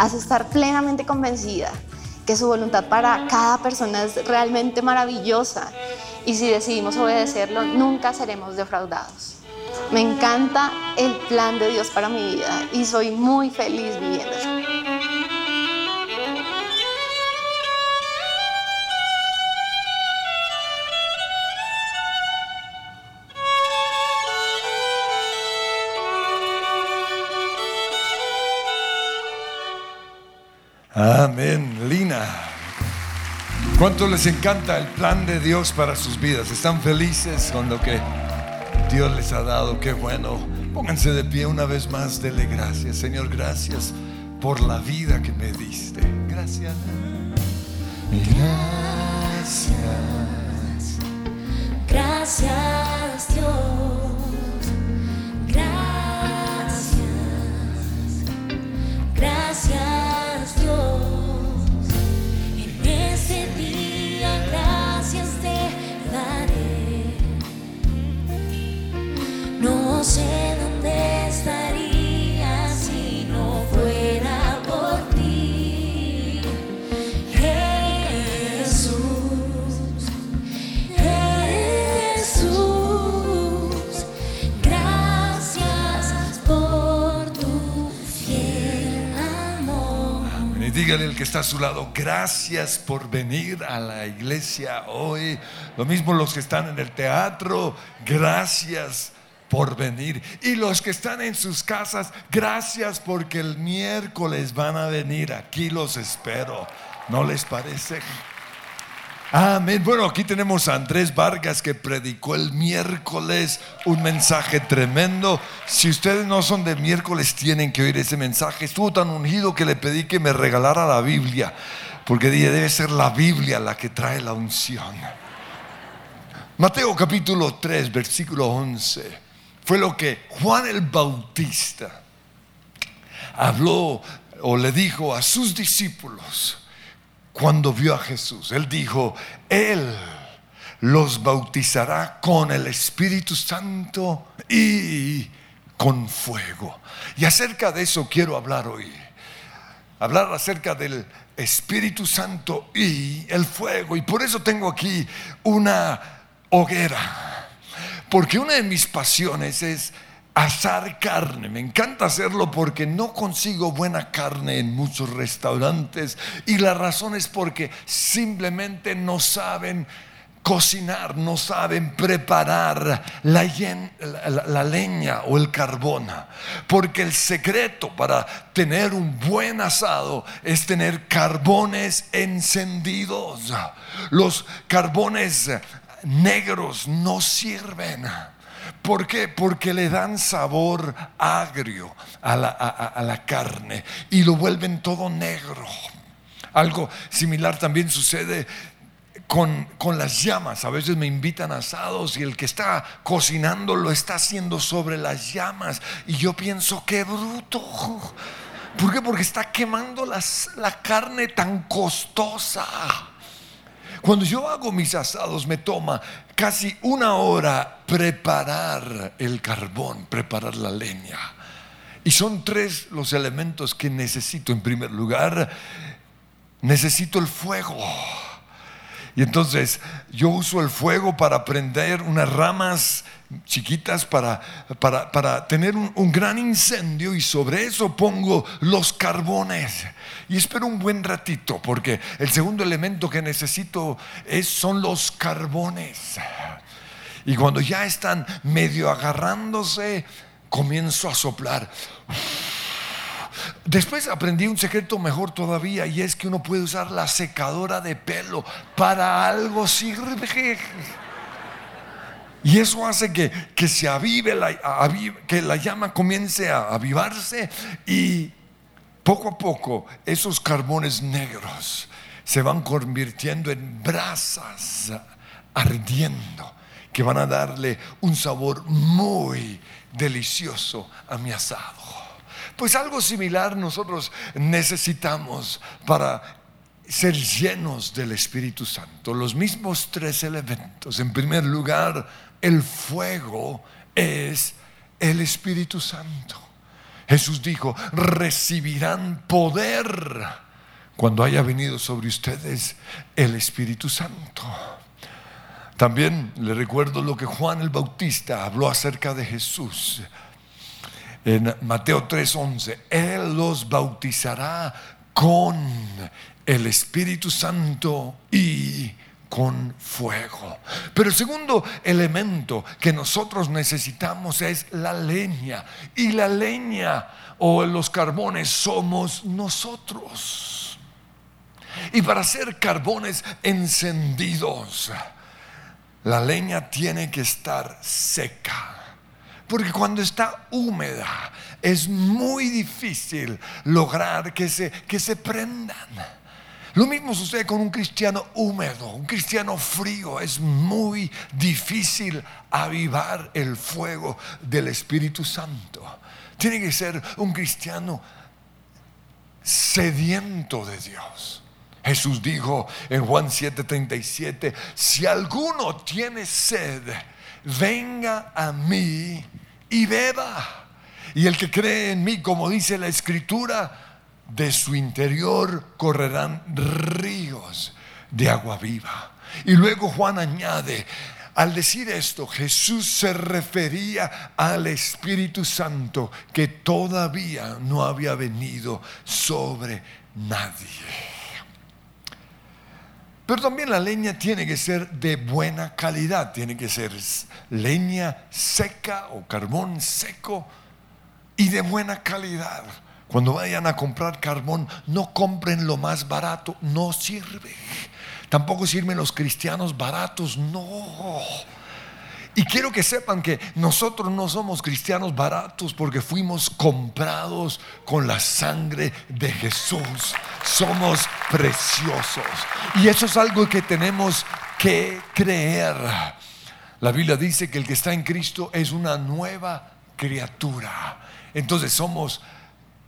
hace estar plenamente convencida que su voluntad para cada persona es realmente maravillosa y si decidimos obedecerlo, nunca seremos defraudados. Me encanta el plan de Dios para mi vida y soy muy feliz viviéndolo. ¿Cuánto les encanta el plan de Dios para sus vidas? ¿Están felices con lo que Dios les ha dado? Qué bueno. Pónganse de pie una vez más, dele gracias. Señor, gracias por la vida que me diste. Gracias. Gracias. Gracias Dios. Y dígale al que está a su lado, gracias por venir a la iglesia hoy. Lo mismo los que están en el teatro, gracias por venir. Y los que están en sus casas, gracias porque el miércoles van a venir. Aquí los espero. ¿No les parece? Amén. Bueno, aquí tenemos a Andrés Vargas que predicó el miércoles un mensaje tremendo. Si ustedes no son de miércoles, tienen que oír ese mensaje. Estuvo tan ungido que le pedí que me regalara la Biblia, porque dije, debe ser la Biblia la que trae la unción. Mateo capítulo 3, versículo 11. Fue lo que Juan el Bautista habló o le dijo a sus discípulos cuando vio a Jesús. Él dijo, Él los bautizará con el Espíritu Santo y con fuego. Y acerca de eso quiero hablar hoy. Hablar acerca del Espíritu Santo y el fuego. Y por eso tengo aquí una hoguera. Porque una de mis pasiones es asar carne. Me encanta hacerlo porque no consigo buena carne en muchos restaurantes y la razón es porque simplemente no saben cocinar, no saben preparar la, la- leña o el carbón. Porque el secreto para tener un buen asado es tener carbones encendidos. Los carbones negros no sirven. ¿Por qué? Porque le dan sabor agrio a la, a- a- la carne y lo vuelven todo negro. Algo similar también sucede con, con las llamas. A veces me invitan asados y el que está cocinando lo está haciendo sobre las llamas. Y yo pienso, qué bruto. ¿Por qué? Porque está quemando las- la carne tan costosa. Cuando yo hago mis asados me toma casi una hora preparar el carbón, preparar la leña. Y son tres los elementos que necesito. En primer lugar, necesito el fuego. Y entonces yo uso el fuego para prender unas ramas chiquitas para, para, para tener un, un gran incendio y sobre eso pongo los carbones. Y espero un buen ratito porque el segundo elemento que necesito es, son los carbones. Y cuando ya están medio agarrándose, comienzo a soplar. Después aprendí un secreto mejor todavía y es que uno puede usar la secadora de pelo. Para algo sirve. Y eso hace que, que se avive, la, que la llama comience a avivarse y poco a poco esos carbones negros se van convirtiendo en brasas ardiendo que van a darle un sabor muy delicioso a mi asado. Pues algo similar nosotros necesitamos para ser llenos del Espíritu Santo. Los mismos tres elementos. En primer lugar, el fuego es el Espíritu Santo. Jesús dijo, recibirán poder cuando haya venido sobre ustedes el Espíritu Santo. También le recuerdo lo que Juan el Bautista habló acerca de Jesús. En Mateo 3:11, Él los bautizará con el Espíritu Santo y con fuego. Pero el segundo elemento que nosotros necesitamos es la leña. Y la leña o los carbones somos nosotros. Y para hacer carbones encendidos, la leña tiene que estar seca. Porque cuando está húmeda es muy difícil lograr que se, que se prendan. Lo mismo sucede con un cristiano húmedo, un cristiano frío. Es muy difícil avivar el fuego del Espíritu Santo. Tiene que ser un cristiano sediento de Dios. Jesús dijo en Juan 7:37, si alguno tiene sed, venga a mí y beba. Y el que cree en mí, como dice la escritura, de su interior correrán ríos de agua viva. Y luego Juan añade, al decir esto, Jesús se refería al Espíritu Santo que todavía no había venido sobre nadie. Pero también la leña tiene que ser de buena calidad, tiene que ser leña seca o carbón seco y de buena calidad. Cuando vayan a comprar carbón, no compren lo más barato, no sirve. Tampoco sirven los cristianos baratos, no. Y quiero que sepan que nosotros no somos cristianos baratos porque fuimos comprados con la sangre de Jesús. Somos preciosos. Y eso es algo que tenemos que creer. La Biblia dice que el que está en Cristo es una nueva criatura. Entonces somos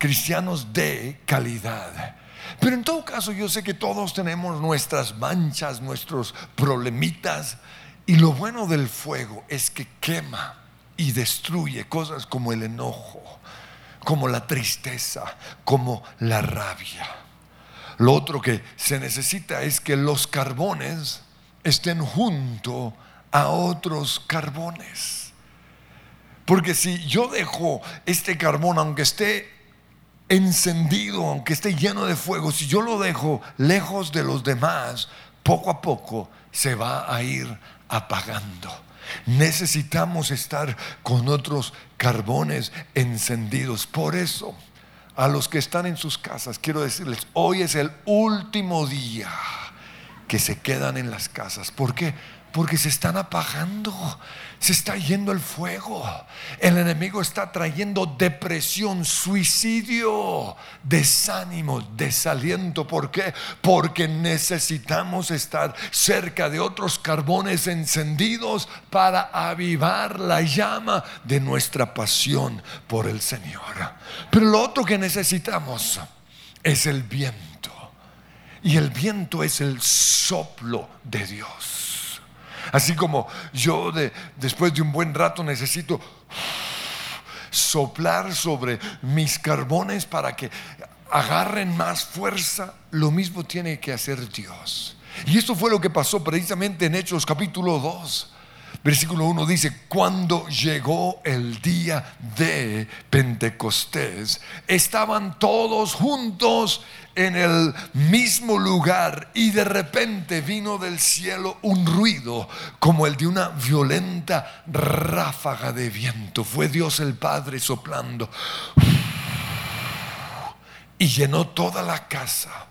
cristianos de calidad. Pero en todo caso yo sé que todos tenemos nuestras manchas, nuestros problemitas. Y lo bueno del fuego es que quema y destruye cosas como el enojo, como la tristeza, como la rabia. Lo otro que se necesita es que los carbones estén junto a otros carbones. Porque si yo dejo este carbón, aunque esté encendido, aunque esté lleno de fuego, si yo lo dejo lejos de los demás, poco a poco se va a ir apagando. Necesitamos estar con otros carbones encendidos. Por eso, a los que están en sus casas, quiero decirles, hoy es el último día que se quedan en las casas. ¿Por qué? Porque se están apagando, se está yendo el fuego. El enemigo está trayendo depresión, suicidio, desánimo, desaliento. ¿Por qué? Porque necesitamos estar cerca de otros carbones encendidos para avivar la llama de nuestra pasión por el Señor. Pero lo otro que necesitamos es el viento. Y el viento es el soplo de Dios. Así como yo de, después de un buen rato necesito soplar sobre mis carbones para que agarren más fuerza, lo mismo tiene que hacer Dios. Y esto fue lo que pasó precisamente en Hechos capítulo 2. Versículo 1 dice, cuando llegó el día de Pentecostés, estaban todos juntos en el mismo lugar y de repente vino del cielo un ruido como el de una violenta ráfaga de viento. Fue Dios el Padre soplando y llenó toda la casa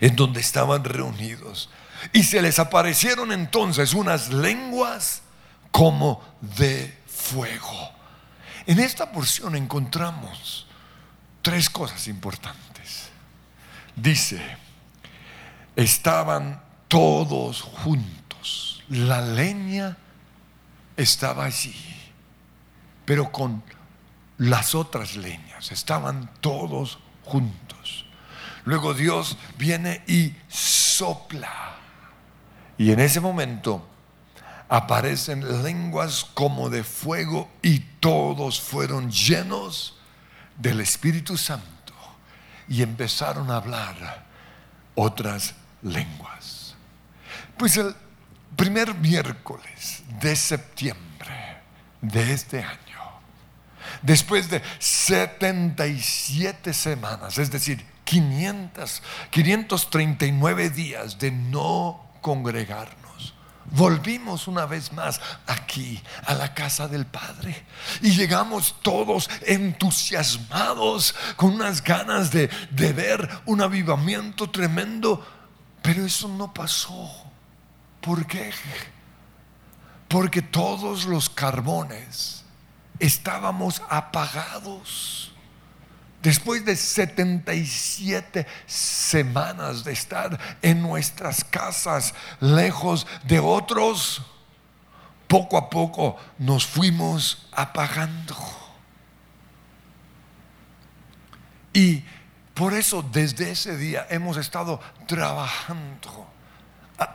en donde estaban reunidos. Y se les aparecieron entonces unas lenguas como de fuego. En esta porción encontramos tres cosas importantes dice, estaban todos juntos. La leña estaba allí, pero con las otras leñas, estaban todos juntos. Luego Dios viene y sopla. Y en ese momento aparecen lenguas como de fuego y todos fueron llenos del Espíritu Santo y empezaron a hablar otras lenguas. Pues el primer miércoles de septiembre de este año, después de 77 semanas, es decir, 500, 539 días de no congregarnos, volvimos una vez más aquí a la casa del Padre y llegamos todos entusiasmados con unas ganas de, de ver un avivamiento tremendo, pero eso no pasó. ¿Por qué? Porque todos los carbones estábamos apagados. Después de 77 semanas de estar en nuestras casas, lejos de otros, poco a poco nos fuimos apagando. Y por eso desde ese día hemos estado trabajando,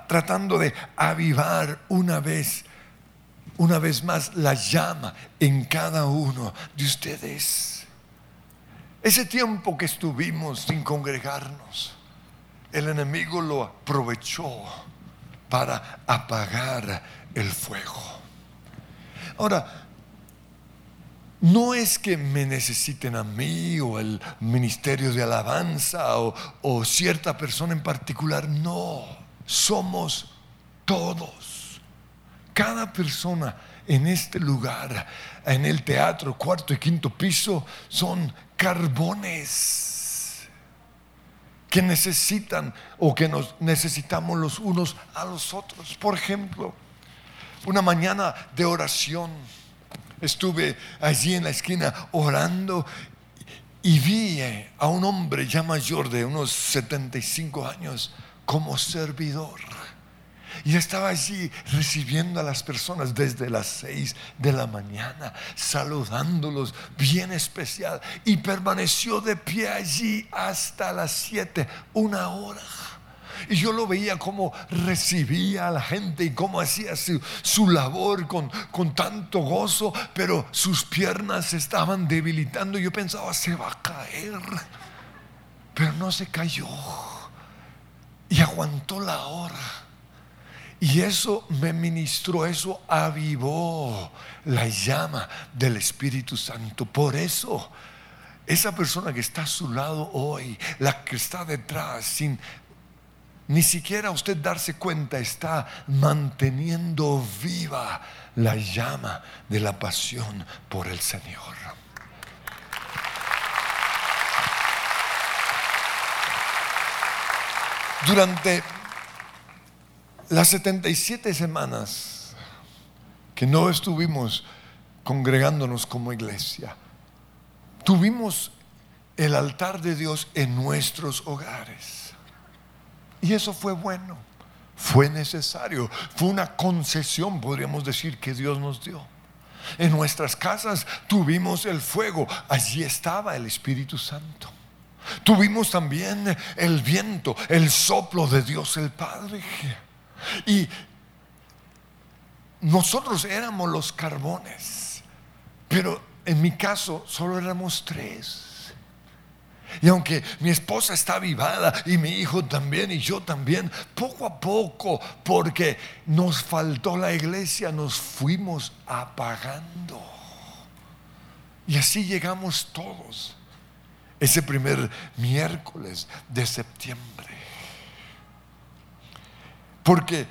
tratando de avivar una vez, una vez más la llama en cada uno de ustedes. Ese tiempo que estuvimos sin congregarnos, el enemigo lo aprovechó para apagar el fuego. Ahora, no es que me necesiten a mí o el ministerio de alabanza o, cierta persona en particular, no, somos todos. Cada persona en este lugar, en el teatro, cuarto y quinto piso, son carbones que necesitan o que nos necesitamos los unos a los otros. Por ejemplo, una mañana de oración, estuve allí en la esquina orando y vi eh, a un hombre ya mayor de unos 75 años como servidor. Y estaba allí recibiendo a las personas desde las 6 de la mañana, saludándolos bien especial. Y permaneció de pie allí hasta las 7, una hora. Y yo lo veía como recibía a la gente y cómo hacía su, su labor con, con tanto gozo, pero sus piernas se estaban debilitando. Yo pensaba, se va a caer. Pero no se cayó. Y aguantó la hora. Y eso me ministró, eso avivó la llama del Espíritu Santo. Por eso, esa persona que está a su lado hoy, la que está detrás, sin ni siquiera usted darse cuenta, está manteniendo viva la llama de la pasión por el Señor. Durante las 77 semanas que no estuvimos congregándonos como iglesia, tuvimos el altar de Dios en nuestros hogares. Y eso fue bueno, fue necesario, fue una concesión, podríamos decir, que Dios nos dio. En nuestras casas tuvimos el fuego, allí estaba el Espíritu Santo. Tuvimos también el viento, el soplo de Dios el Padre. Y nosotros éramos los carbones, pero en mi caso solo éramos tres. Y aunque mi esposa está avivada y mi hijo también y yo también, poco a poco, porque nos faltó la iglesia, nos fuimos apagando. Y así llegamos todos ese primer miércoles de septiembre. Porque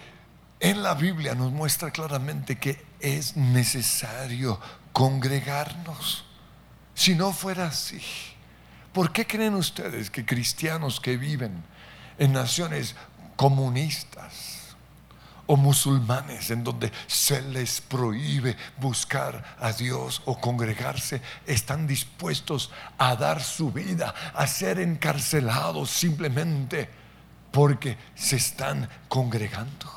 en la Biblia nos muestra claramente que es necesario congregarnos. Si no fuera así, ¿por qué creen ustedes que cristianos que viven en naciones comunistas o musulmanes en donde se les prohíbe buscar a Dios o congregarse, están dispuestos a dar su vida, a ser encarcelados simplemente porque se están congregando?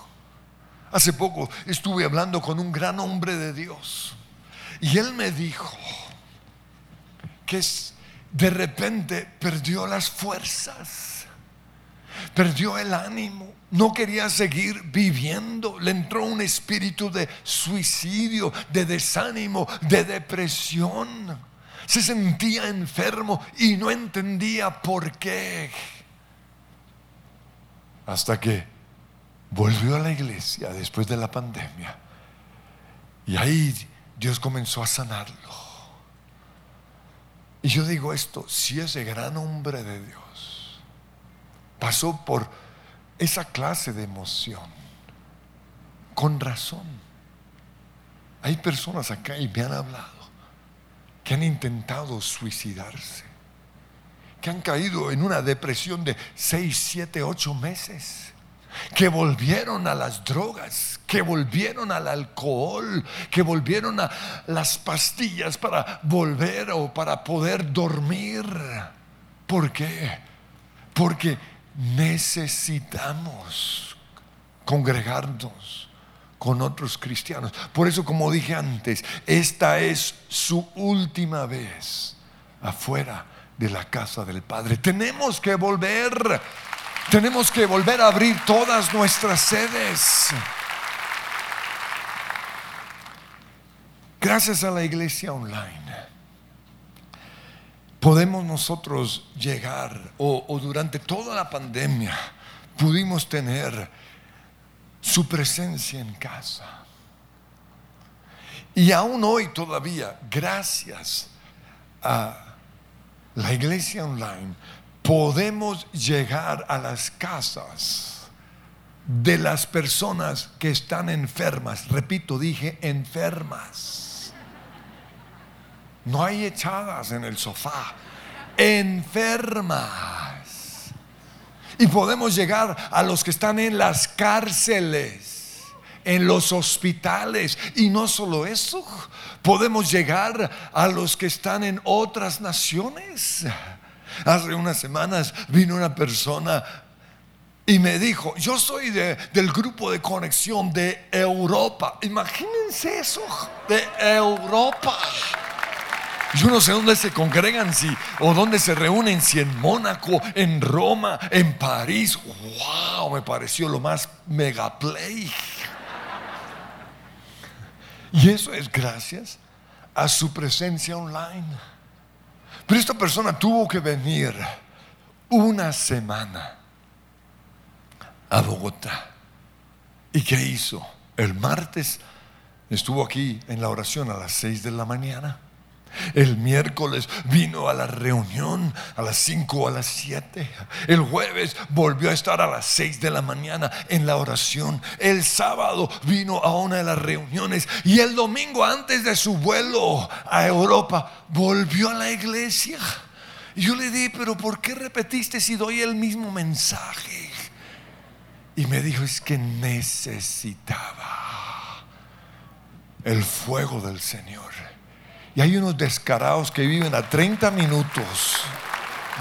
Hace poco estuve hablando con un gran hombre de Dios y él me dijo que de repente perdió las fuerzas, perdió el ánimo, no quería seguir viviendo, le entró un espíritu de suicidio, de desánimo, de depresión. se sentía enfermo y no entendía por qué. Hasta que volvió a la iglesia después de la pandemia. Y ahí Dios comenzó a sanarlo. Y yo digo esto, si ese gran hombre de Dios pasó por esa clase de emoción, con razón. Hay personas acá y me han hablado que han intentado suicidarse, que han caído en una depresión de 6, 7, 8 meses, que volvieron a las drogas, que volvieron al alcohol, que volvieron a las pastillas para volver o para poder dormir. ¿Por qué? Porque necesitamos congregarnos con otros cristianos. Por eso, como dije antes, esta es su última vez afuera de la casa del Padre. Tenemos que volver, tenemos que volver a abrir todas nuestras sedes. Gracias a la iglesia online, podemos nosotros llegar, o, o durante toda la pandemia, pudimos tener su presencia en casa. Y aún hoy todavía, gracias a la iglesia online, podemos llegar a las casas de las personas que están enfermas. Repito, dije enfermas. No hay echadas en el sofá. Enfermas. Y podemos llegar a los que están en las cárceles, en los hospitales. Y no solo eso, podemos llegar a los que están en otras naciones. Hace unas semanas vino una persona y me dijo, yo soy del grupo de conexión de Europa. Imagínense eso, de Europa. Yo no sé dónde se congregan si, o dónde se reúnen, si en Mónaco, en Roma, en París. ¡Wow! Me pareció lo más megaplay. Y eso es gracias a su presencia online. Pero esta persona tuvo que venir una semana a Bogotá. ¿Y qué hizo? El martes estuvo aquí en la oración a las 6 de la mañana. El miércoles vino a la reunión a las 5 o a las 7. El jueves volvió a estar a las 6 de la mañana en la oración. El sábado vino a una de las reuniones. Y el domingo antes de su vuelo a Europa volvió a la iglesia. Y yo le dije, pero ¿por qué repetiste si doy el mismo mensaje? Y me dijo, es que necesitaba el fuego del Señor. Y hay unos descarados que viven a 30 minutos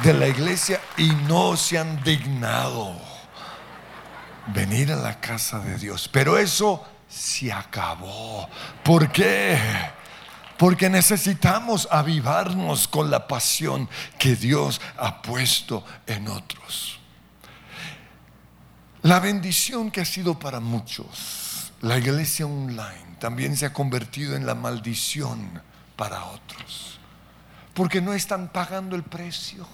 de la iglesia y no se han dignado venir a la casa de Dios. Pero eso se acabó. ¿Por qué? Porque necesitamos avivarnos con la pasión que Dios ha puesto en otros. La bendición que ha sido para muchos, la iglesia online, también se ha convertido en la maldición para otros. Porque no están pagando el precio.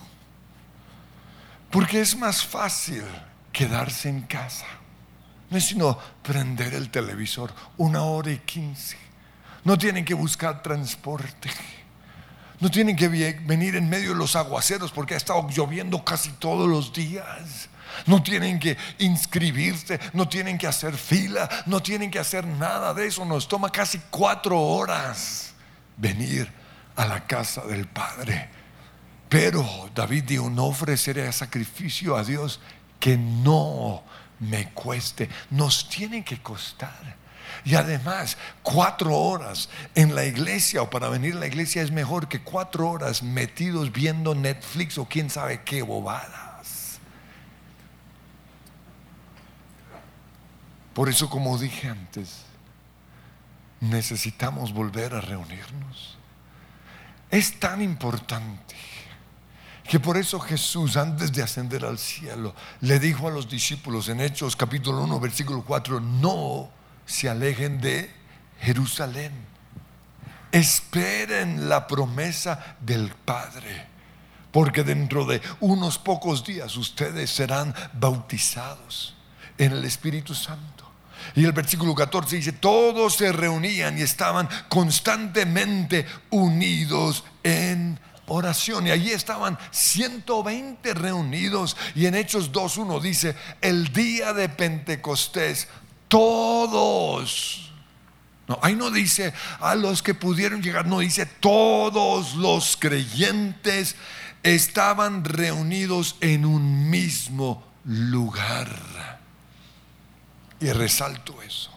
Porque es más fácil quedarse en casa. No es sino prender el televisor una hora y quince. No tienen que buscar transporte. No tienen que venir en medio de los aguaceros porque ha estado lloviendo casi todos los días. No tienen que inscribirse, no tienen que hacer fila, no tienen que hacer nada de eso. Nos toma casi cuatro horas venir a la casa del Padre. Pero David dijo, no ofreceré sacrificio a Dios que no me cueste. Nos tiene que costar. Y además, cuatro horas en la iglesia o para venir a la iglesia es mejor que cuatro horas metidos viendo Netflix o quién sabe qué bobadas. Por eso, como dije antes, necesitamos volver a reunirnos. Es tan importante que por eso Jesús, antes de ascender al cielo, le dijo a los discípulos en Hechos capítulo 1, versículo 4, no se alejen de Jerusalén. esperen la promesa del Padre, porque dentro de unos pocos días ustedes serán bautizados en el Espíritu Santo. Y el versículo 14 dice, todos se reunían y estaban constantemente unidos en oración. Y allí estaban 120 reunidos. Y en Hechos 2.1 dice, el día de Pentecostés, todos. No, ahí no dice a los que pudieron llegar, no dice todos los creyentes estaban reunidos en un mismo lugar. Y resalto eso,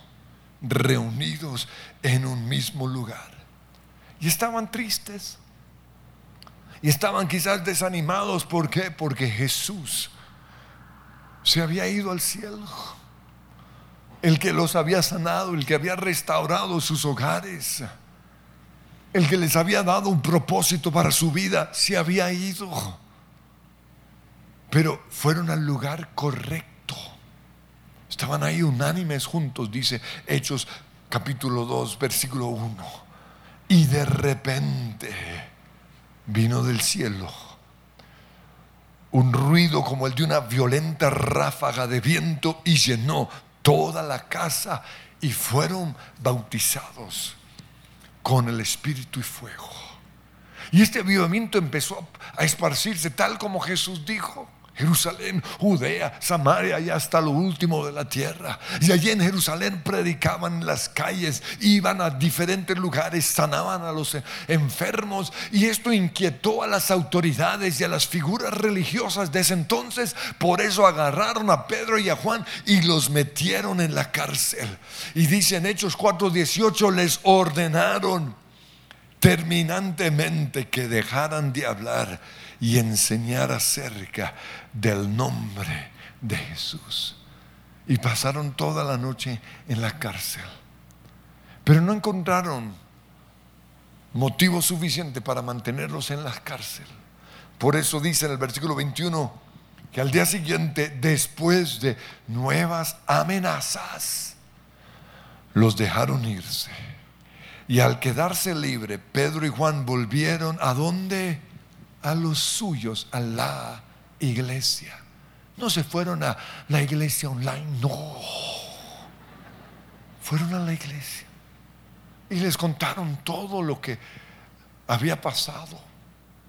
reunidos en un mismo lugar. Y estaban tristes. Y estaban quizás desanimados. ¿Por qué? Porque Jesús se había ido al cielo. El que los había sanado, el que había restaurado sus hogares, el que les había dado un propósito para su vida, se había ido. Pero fueron al lugar correcto. Estaban ahí unánimes juntos, dice Hechos capítulo 2, versículo 1. Y de repente vino del cielo un ruido como el de una violenta ráfaga de viento y llenó toda la casa y fueron bautizados con el Espíritu y fuego. Y este avivamiento empezó a esparcirse tal como Jesús dijo. Jerusalén, Judea, Samaria y hasta lo último de la tierra. Y allí en Jerusalén predicaban en las calles, iban a diferentes lugares, sanaban a los enfermos. Y esto inquietó a las autoridades y a las figuras religiosas de ese entonces. Por eso agarraron a Pedro y a Juan y los metieron en la cárcel. Y dice en Hechos 4:18, les ordenaron terminantemente que dejaran de hablar y enseñar acerca del nombre de Jesús. Y pasaron toda la noche en la cárcel. Pero no encontraron motivo suficiente para mantenerlos en la cárcel. Por eso dice en el versículo 21 que al día siguiente, después de nuevas amenazas, los dejaron irse. Y al quedarse libre, Pedro y Juan volvieron a donde? A los suyos, a la iglesia. No se fueron a la iglesia online, no. Fueron a la iglesia y les contaron todo lo que había pasado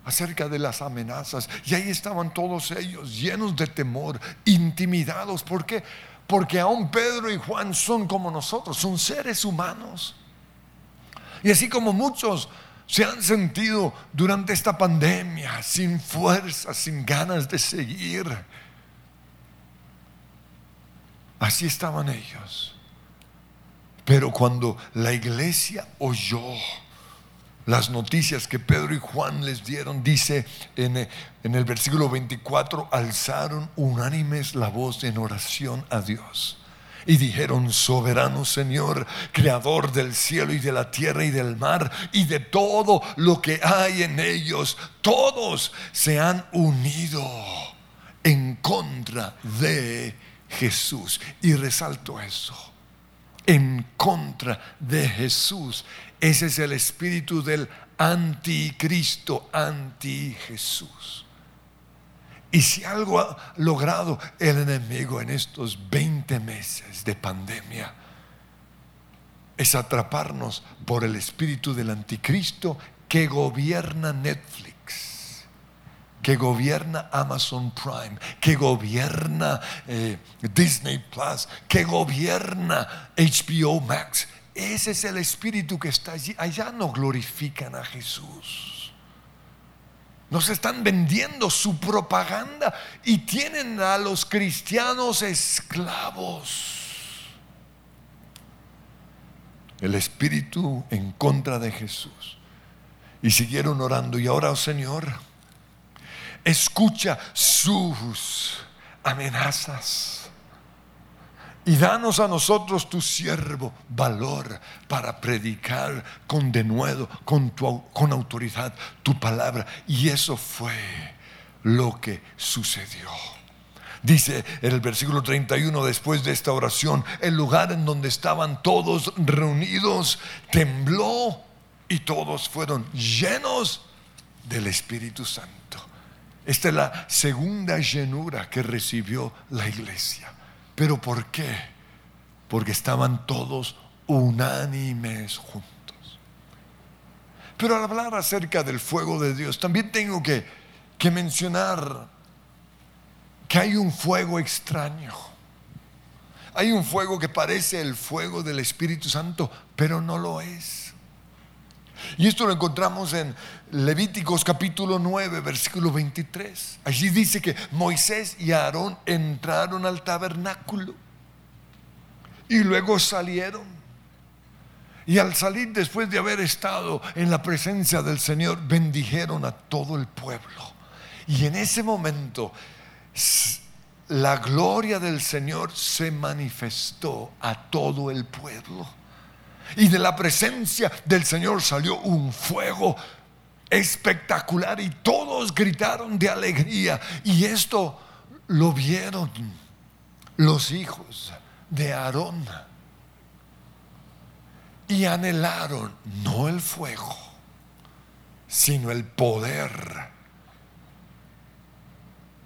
acerca de las amenazas. Y ahí estaban todos ellos llenos de temor, intimidados. ¿Por qué? Porque aún Pedro y Juan son como nosotros, son seres humanos. Y así como muchos se han sentido durante esta pandemia sin fuerza, sin ganas de seguir. Así estaban ellos. Pero cuando la iglesia oyó las noticias que Pedro y Juan les dieron, dice en, el versículo 24, alzaron unánimes la voz en oración a Dios y dijeron, soberano Señor, creador del cielo y de la tierra y del mar y de todo lo que hay en ellos, todos se han unido en contra de Jesús. Y resalto eso, en contra de Jesús. Ese es el espíritu del anticristo, anti Jesús. Y si algo ha logrado el enemigo en estos 20 meses de pandemia, es atraparnos por el espíritu del anticristo que gobierna Netflix, que gobierna Amazon Prime, que gobierna eh, Disney Plus, que gobierna HBO Max. Ese es el espíritu que está allí. Allá no glorifican a Jesús. Nos están vendiendo su propaganda y tienen a los cristianos esclavos. El espíritu en contra de Jesús. Y siguieron orando. Y ahora, oh Señor, escucha sus amenazas y danos a nosotros, tu siervo, valor para predicar con denuedo, con, con autoridad, tu palabra. Y eso fue lo que sucedió. Dice en el versículo 31, después de esta oración, el lugar en donde estaban todos reunidos tembló y todos fueron llenos del Espíritu Santo. Esta es la segunda llenura que recibió la iglesia. ¿Pero por qué? Porque estaban todos unánimes juntos. Pero al hablar acerca del fuego de Dios, también tengo que, que mencionar que hay un fuego extraño. Hay un fuego que parece el fuego del Espíritu Santo, pero no lo es. Y esto lo encontramos en Levíticos capítulo 9, versículo 23. Allí dice que Moisés y Aarón entraron al tabernáculo y luego salieron. Y al salir después de haber estado en la presencia del Señor, bendijeron a todo el pueblo. Y en ese momento la gloria del Señor se manifestó a todo el pueblo. Y de la presencia del Señor salió un fuego espectacular y todos gritaron de alegría. Y esto lo vieron los hijos de Aarón. Y anhelaron no el fuego, sino el poder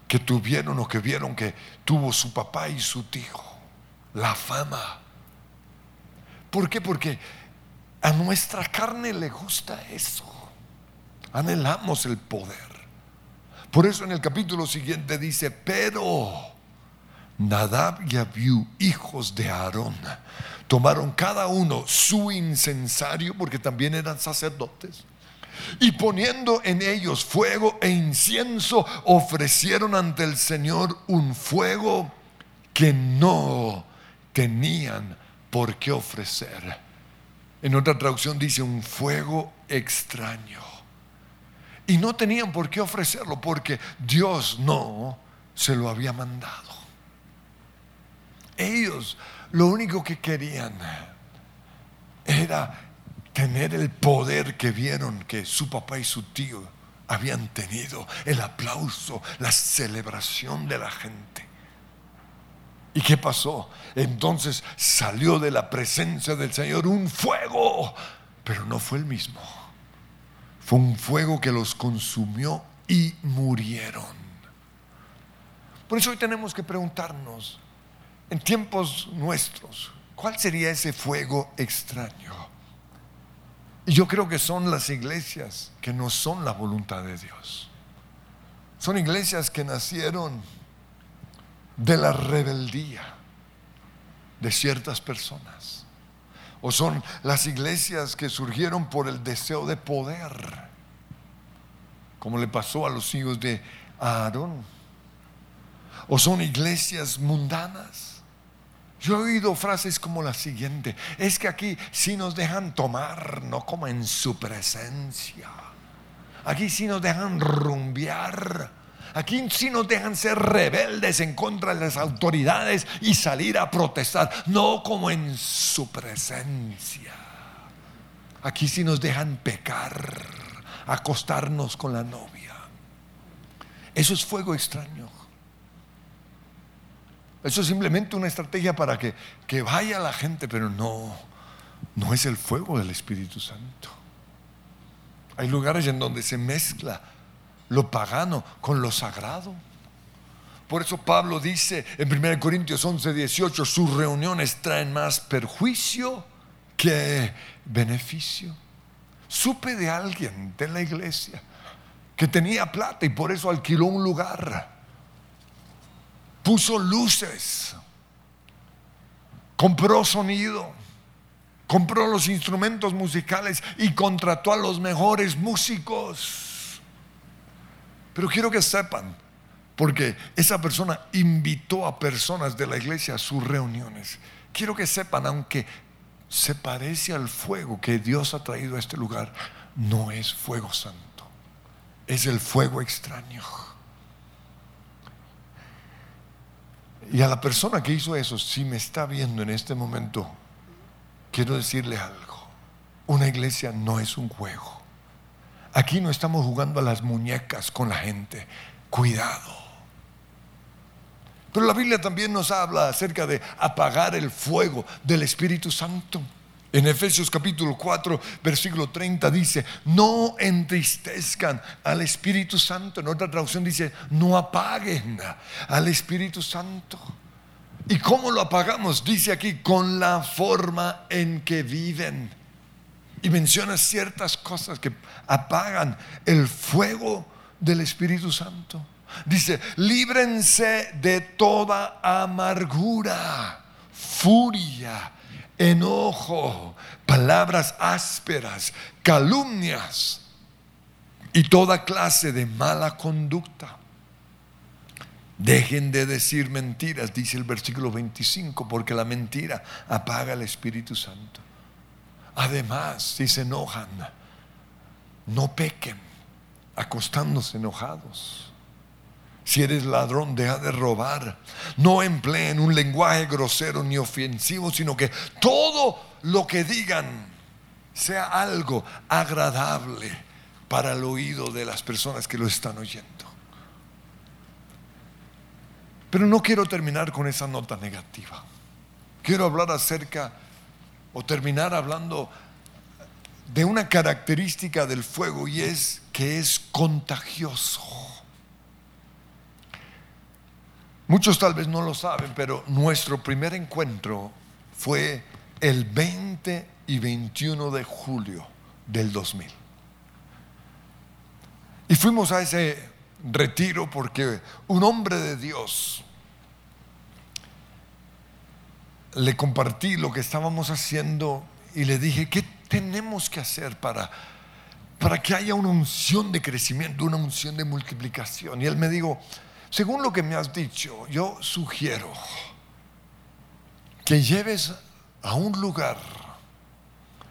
que tuvieron o que vieron que tuvo su papá y su tío, la fama. ¿Por qué? Porque a nuestra carne le gusta eso. Anhelamos el poder. Por eso en el capítulo siguiente dice, pero Nadab y Abiú, hijos de Aarón, tomaron cada uno su incensario, porque también eran sacerdotes, y poniendo en ellos fuego e incienso, ofrecieron ante el Señor un fuego que no tenían por qué ofrecer. En otra traducción dice un fuego extraño. Y no tenían por qué ofrecerlo porque Dios no se lo había mandado. Ellos lo único que querían era tener el poder que vieron que su papá y su tío habían tenido, el aplauso, la celebración de la gente. ¿Y qué pasó? Entonces salió de la presencia del Señor un fuego, pero no fue el mismo. Fue un fuego que los consumió y murieron. Por eso hoy tenemos que preguntarnos, en tiempos nuestros, ¿cuál sería ese fuego extraño? Y yo creo que son las iglesias que no son la voluntad de Dios. Son iglesias que nacieron de la rebeldía de ciertas personas. O son las iglesias que surgieron por el deseo de poder, como le pasó a los hijos de Aarón. O son iglesias mundanas yo he oído frases como la siguiente, es que aquí sí nos dejan tomar, no como en su presencia. Aquí sí nos dejan rumbear. Aquí sí nos dejan ser rebeldes en contra de las autoridades y salir a protestar, no como en su presencia. Aquí sí nos dejan pecar, acostarnos con la novia. Eso es fuego extraño. Eso es simplemente una estrategia para que, que vaya la gente, pero no, no es el fuego del Espíritu Santo. Hay lugares en donde se mezcla lo pagano con lo sagrado. Por eso Pablo dice en 1 Corintios 11, 18, sus reuniones traen más perjuicio que beneficio. Supe de alguien de la iglesia que tenía plata y por eso alquiló un lugar puso luces, compró sonido, compró los instrumentos musicales y contrató a los mejores músicos. Pero quiero que sepan, porque esa persona invitó a personas de la iglesia a sus reuniones. Quiero que sepan, aunque se parece al fuego que Dios ha traído a este lugar, no es fuego santo, es el fuego extraño. Y a la persona que hizo eso, si me está viendo en este momento, quiero decirle algo. Una iglesia no es un juego. Aquí no estamos jugando a las muñecas con la gente. Cuidado. Pero la Biblia también nos habla acerca de apagar el fuego del Espíritu Santo. En Efesios capítulo 4, versículo 30 dice, no entristezcan al Espíritu Santo. En otra traducción dice, no apaguen al Espíritu Santo. ¿Y cómo lo apagamos? Dice aquí, con la forma en que viven. Y menciona ciertas cosas que apagan el fuego del Espíritu Santo. Dice, líbrense de toda amargura, furia, enojo, palabras ásperas, calumnias y toda clase de mala conducta. Dejen de decir mentiras, dice el versículo 25, porque la mentira apaga el Espíritu Santo. Además, si se enojan, no pequen acostándose enojados. Si eres ladrón, deja de robar. No empleen un lenguaje grosero ni ofensivo, sino que todo lo que digan sea algo agradable para el oído de las personas que lo están oyendo. Pero no quiero terminar con esa nota negativa. Quiero hablar acerca o terminar hablando de una característica del fuego y es que es contagioso. Muchos tal vez no lo saben, pero nuestro primer encuentro fue el 20 y 21 de julio del 2000. Y fuimos a ese retiro porque un hombre de Dios le compartí lo que estábamos haciendo y le dije, ¿qué tenemos que hacer para, para que haya una unción de crecimiento, una unción de multiplicación? Y él me dijo, según lo que me has dicho, yo sugiero que lleves a un lugar,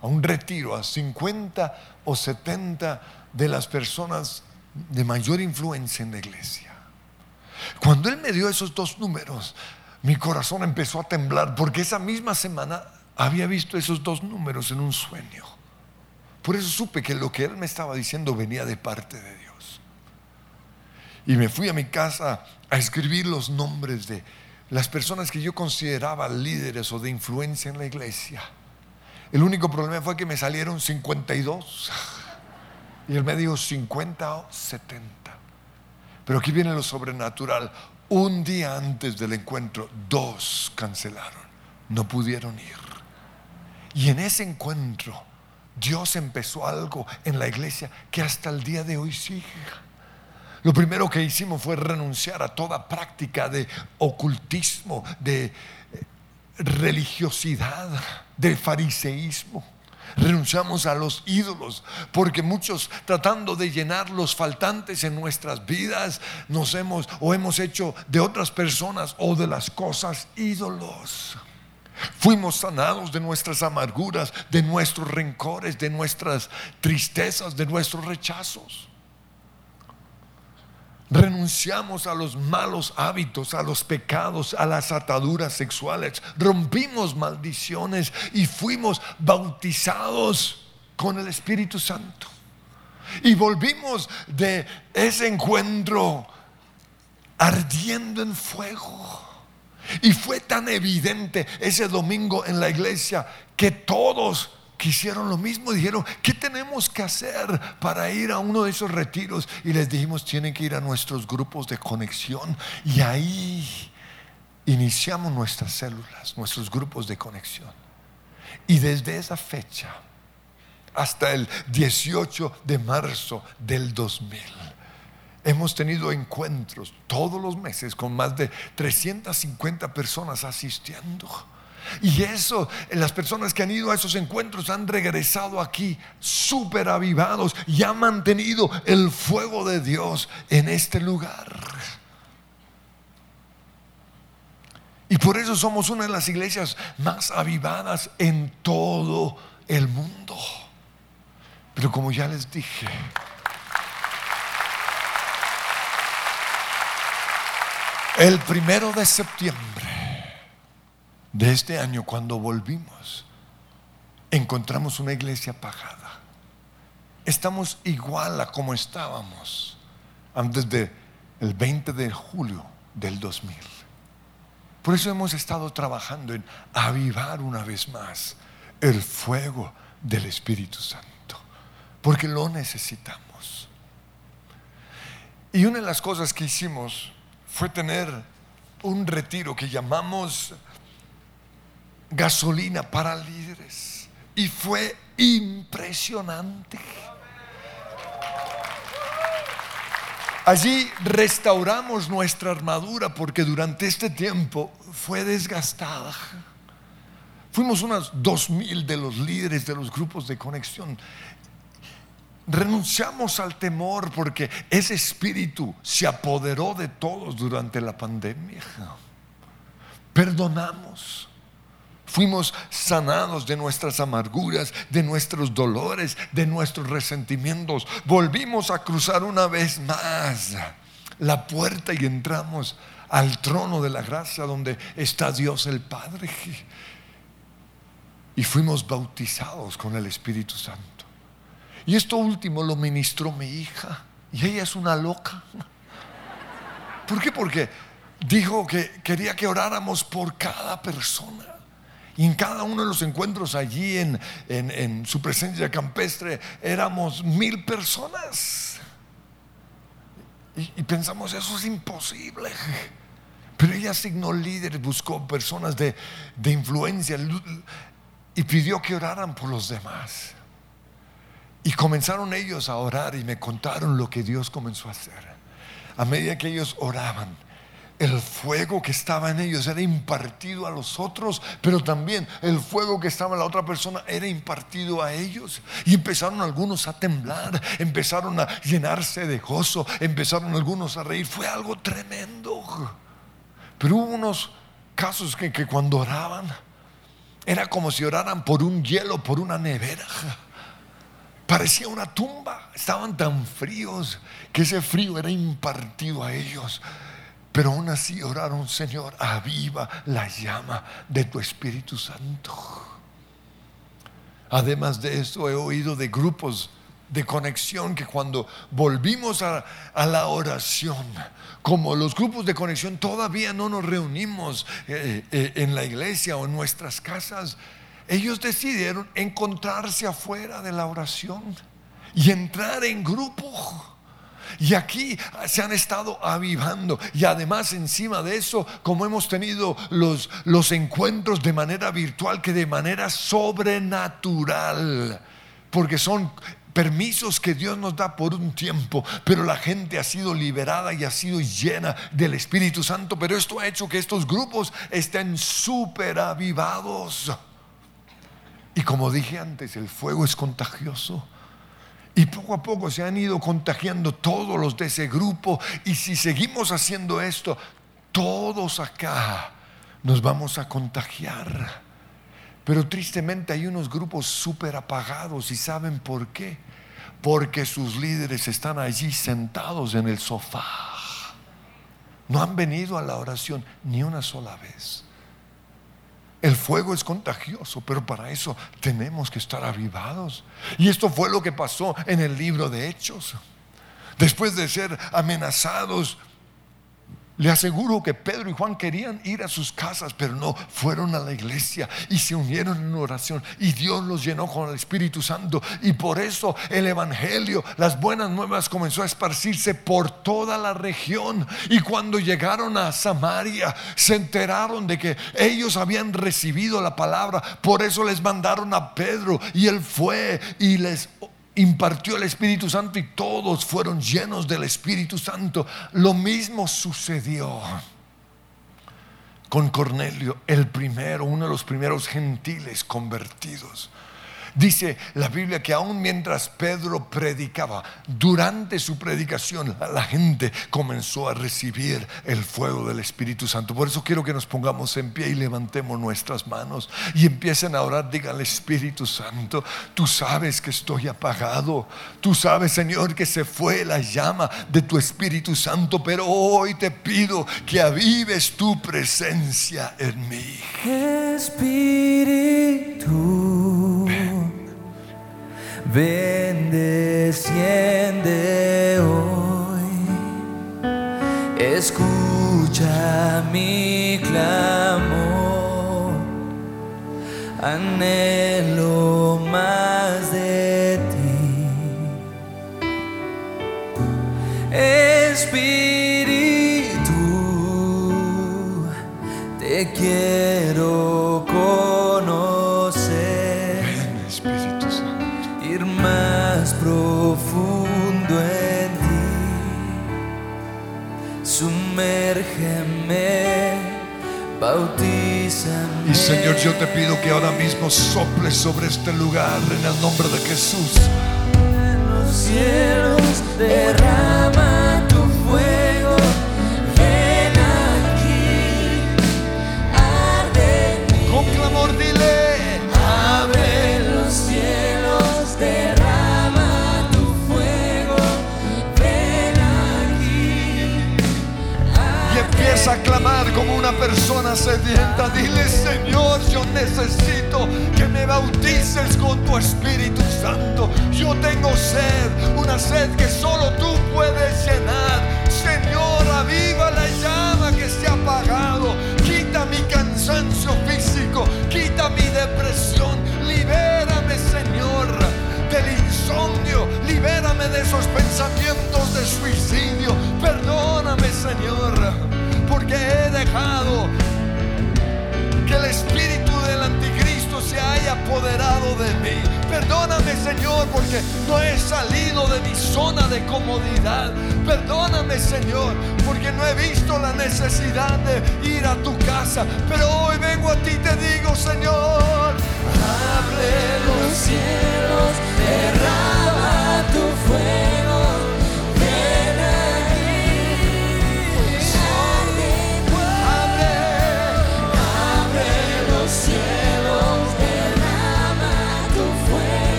a un retiro, a 50 o 70 de las personas de mayor influencia en la iglesia. Cuando él me dio esos dos números, mi corazón empezó a temblar porque esa misma semana había visto esos dos números en un sueño. Por eso supe que lo que él me estaba diciendo venía de parte de Dios. Y me fui a mi casa a escribir los nombres de las personas que yo consideraba líderes o de influencia en la iglesia. El único problema fue que me salieron 52. Y él me dijo 50 o 70. Pero aquí viene lo sobrenatural. Un día antes del encuentro, dos cancelaron. No pudieron ir. Y en ese encuentro, Dios empezó algo en la iglesia que hasta el día de hoy sigue. Lo primero que hicimos fue renunciar a toda práctica de ocultismo, de eh, religiosidad, de fariseísmo. Renunciamos a los ídolos, porque muchos tratando de llenar los faltantes en nuestras vidas, nos hemos o hemos hecho de otras personas o de las cosas ídolos. Fuimos sanados de nuestras amarguras, de nuestros rencores, de nuestras tristezas, de nuestros rechazos. Renunciamos a los malos hábitos, a los pecados, a las ataduras sexuales. Rompimos maldiciones y fuimos bautizados con el Espíritu Santo. Y volvimos de ese encuentro ardiendo en fuego. Y fue tan evidente ese domingo en la iglesia que todos quisieron lo mismo, dijeron, ¿qué tenemos que hacer para ir a uno de esos retiros? Y les dijimos, tienen que ir a nuestros grupos de conexión. Y ahí iniciamos nuestras células, nuestros grupos de conexión. Y desde esa fecha hasta el 18 de marzo del 2000. Hemos tenido encuentros todos los meses con más de 350 personas asistiendo. Y eso, las personas que han ido a esos encuentros han regresado aquí súper avivados y han mantenido el fuego de Dios en este lugar. Y por eso somos una de las iglesias más avivadas en todo el mundo. Pero como ya les dije, el primero de septiembre de este año, cuando volvimos, encontramos una iglesia apagada. Estamos igual a como estábamos antes del 20 de julio del 2000. Por eso hemos estado trabajando en avivar una vez más el fuego del Espíritu Santo, porque lo necesitamos. Y una de las cosas que hicimos fue tener un retiro que llamamos gasolina para líderes. Y fue impresionante. Allí restauramos nuestra armadura porque durante este tiempo fue desgastada. Fuimos unas dos mil de los líderes de los grupos de conexión. Renunciamos al temor porque ese espíritu se apoderó de todos durante la pandemia. Perdonamos. Fuimos sanados de nuestras amarguras, de nuestros dolores, de nuestros resentimientos. Volvimos a cruzar una vez más la puerta y entramos al trono de la gracia donde está Dios el Padre. Y fuimos bautizados con el Espíritu Santo. Y esto último lo ministró mi hija. Y ella es una loca. ¿Por qué? Porque dijo que quería que oráramos por cada persona. Y en cada uno de los encuentros allí en, en, su presencia campestre éramos mil personas. Y, pensamos, eso es imposible. Pero ella asignó líderes, buscó personas de, de influencia y pidió que oraran por los demás. Y comenzaron ellos a orar y me contaron lo que Dios comenzó a hacer. A medida que ellos oraban, el fuego que estaba en ellos era impartido a los otros, pero también el fuego que estaba en la otra persona era impartido a ellos. Y empezaron algunos a temblar, empezaron a llenarse de gozo, empezaron algunos a reír. Fue algo tremendo. Pero hubo unos casos que, que cuando oraban, era como si oraran por un hielo, por una nevera. Parecía una tumba. Estaban tan fríos que ese frío era impartido a ellos. Pero aún así oraron, Señor, aviva la llama de tu Espíritu Santo. Además de eso, he oído de grupos de conexión que cuando volvimos a, la oración, como los grupos de conexión todavía no nos reunimos eh, eh, en la iglesia o en nuestras casas, ellos decidieron encontrarse afuera de la oración y entrar en grupo. Y aquí se han estado avivando. Y además encima de eso, como hemos tenido los, los encuentros de manera virtual, que de manera sobrenatural, porque son permisos que Dios nos da por un tiempo, pero la gente ha sido liberada y ha sido llena del Espíritu Santo, pero esto ha hecho que estos grupos estén súper avivados. Y como dije antes, el fuego es contagioso. Y poco a poco se han ido contagiando todos los de ese grupo. Y si seguimos haciendo esto, todos acá nos vamos a contagiar. Pero tristemente hay unos grupos súper apagados y ¿saben por qué? Porque sus líderes están allí sentados en el sofá. No han venido a la oración ni una sola vez. El fuego es contagioso, pero para eso tenemos que estar avivados. Y esto fue lo que pasó en el libro de Hechos. Después de ser amenazados le aseguro que Pedro y Juan querían ir a sus casas, pero no fueron a la iglesia y se unieron en oración. Y Dios los llenó con el Espíritu Santo. Y por eso el Evangelio, las buenas nuevas comenzó a esparcirse por toda la región. Y cuando llegaron a Samaria se enteraron de que ellos habían recibido la palabra, por eso les mandaron a Pedro y él fue y les impartió el Espíritu Santo y todos fueron llenos del Espíritu Santo. Lo mismo sucedió con Cornelio, el primero, uno de los primeros gentiles convertidos. Dice la Biblia que aún mientras Pedro predicaba, durante su predicación, la gente comenzó a recibir el fuego del Espíritu Santo. Por eso quiero que nos pongamos en pie y levantemos nuestras manos y empiecen a orar. Diga al Espíritu Santo, tú sabes que estoy apagado. Tú sabes, Señor, que se fue la llama de tu Espíritu Santo, pero hoy te pido que avives tu presencia en mí. Espíritu. Ven, desciende hoy, escucha mi clamor, anhelo más de ti. Espíritu, te quiero Señor, yo te pido que ahora mismo soples sobre este lugar en el nombre de Jesús. en los cielos como una persona sedienta. Dile, Señor, yo necesito que me bautices con tu Espíritu Santo. Yo tengo sed, una sed que solo tú puedes llenar. Señor, aviva Perdóname, Señor, porque no he visto la necesidad de ir a tu casa. Pero hoy vengo a ti y te digo, Señor, Abre los cielos, derrama tu fuego.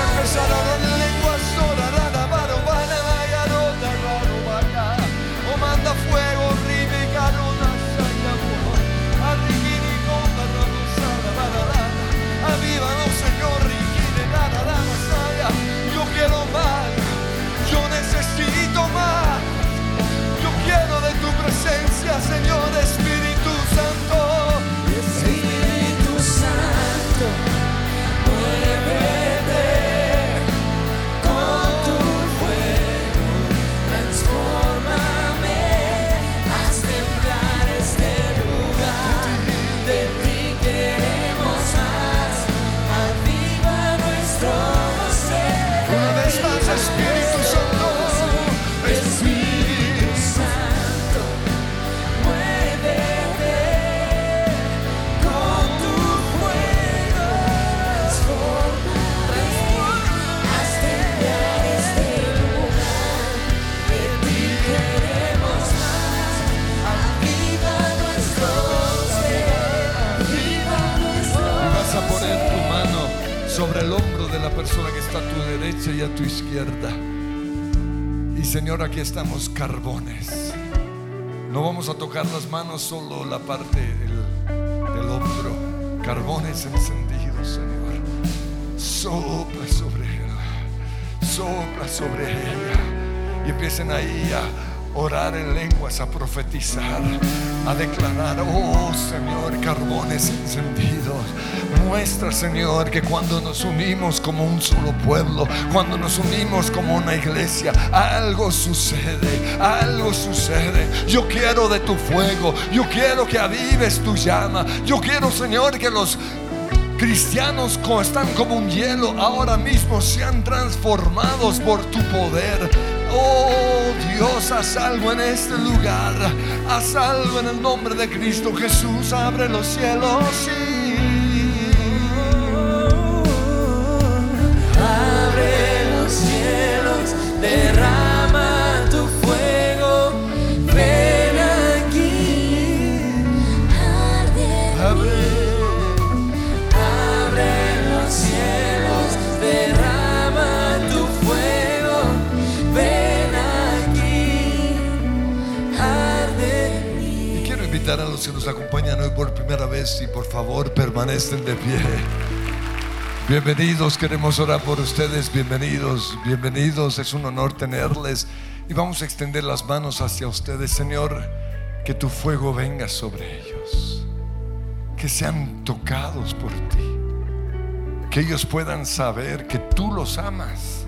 Y vas a estamos carbones. No vamos a tocar las manos, solo la parte del, del hombro. Carbones encendidos, Señor. Sopla sobre él. Sopla sobre ella. Y empiecen ahí a orar en lenguas, a profetizar, a declarar, oh Señor, carbones encendidos. Muestra, Señor, que cuando nos unimos como un solo pueblo, cuando nos unimos como una iglesia, algo sucede, algo sucede. Yo quiero de tu fuego, yo quiero que avives tu llama, yo quiero, Señor, que los cristianos están como un hielo ahora mismo sean transformados por tu poder. Oh Dios, haz algo en este lugar. Haz algo en el nombre de Cristo Jesús. Abre los cielos. Abre acompañan hoy por primera vez y por favor permanecen de pie. Bienvenidos, queremos orar por ustedes, bienvenidos, bienvenidos, es un honor tenerles. Y vamos a extender las manos hacia ustedes, Señor. que tu fuego venga sobre ellos, que sean tocados por ti, que ellos puedan saber que tú los amas,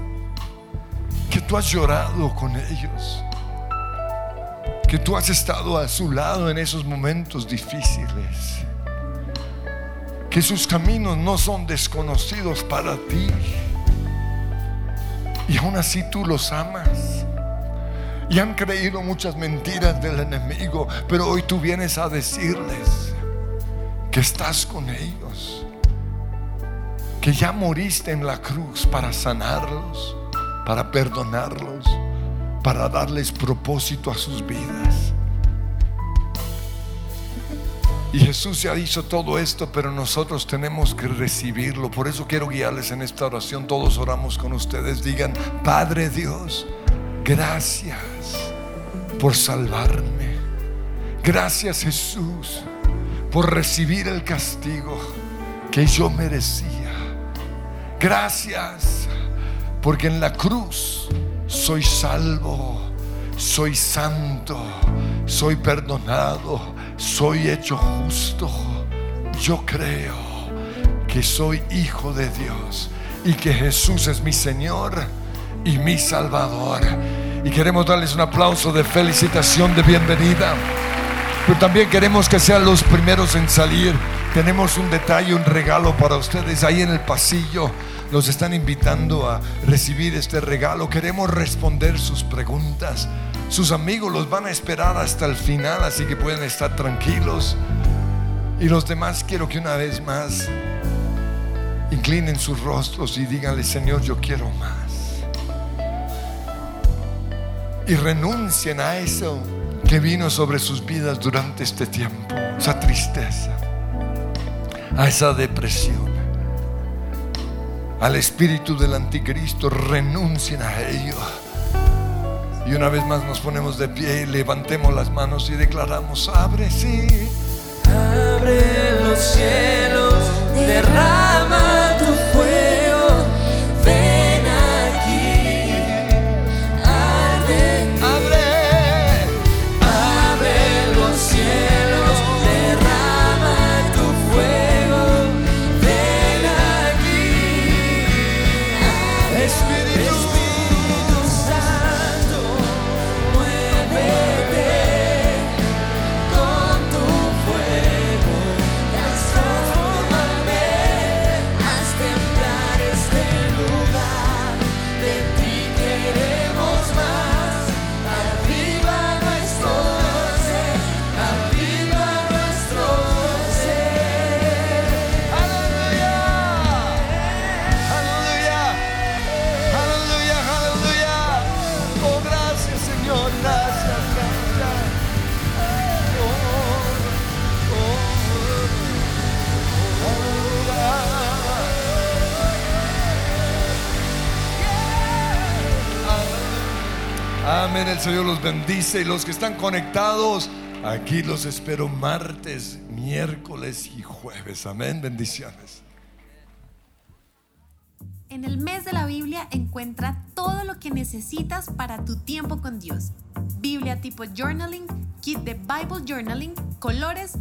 que tú has llorado con ellos, que tú has estado a su lado en esos momentos difíciles, que sus caminos no son desconocidos para ti. Y aún así tú los amas. Y han creído muchas mentiras del enemigo, pero hoy tú vienes a decirles que estás con ellos, que ya moriste en la cruz para sanarlos, para perdonarlos, para darles propósito a sus vidas. Y Jesús ya hizo todo esto, pero nosotros tenemos que recibirlo. Por eso quiero guiarles en esta oración. Todos oramos con ustedes. Digan, Padre Dios, gracias por salvarme. Gracias Jesús por recibir el castigo que yo merecía. Gracias porque en la cruz soy salvo, soy santo, soy perdonado, soy hecho justo. Yo creo que soy hijo de Dios y que Jesús es mi Señor y mi Salvador. Y queremos darles un aplauso de felicitación, de bienvenida. Pero también queremos que sean los primeros en salir. Tenemos un detalle, un regalo para ustedes ahí en el pasillo. Los están invitando a recibir este regalo. Queremos responder sus preguntas. Sus amigos los van a esperar hasta el final, así que pueden estar tranquilos. Y los demás quiero que una vez más inclinen sus rostros y díganle, Señor, yo quiero más. Y renuncien a eso que vino sobre sus vidas durante este tiempo, esa tristeza, a esa depresión, al espíritu del anticristo, renuncien a ello. Y una vez más nos ponemos de pie y levantemos las manos y declaramos, abre, sí. Abre los cielos, derrama Amén, el Señor los bendice y los que están conectados, aquí los espero martes, miércoles y jueves. Amén, bendiciones. En el mes de la Biblia encuentra todo lo que necesitas para tu tiempo con Dios. Biblia tipo journaling, kit de Bible journaling, colores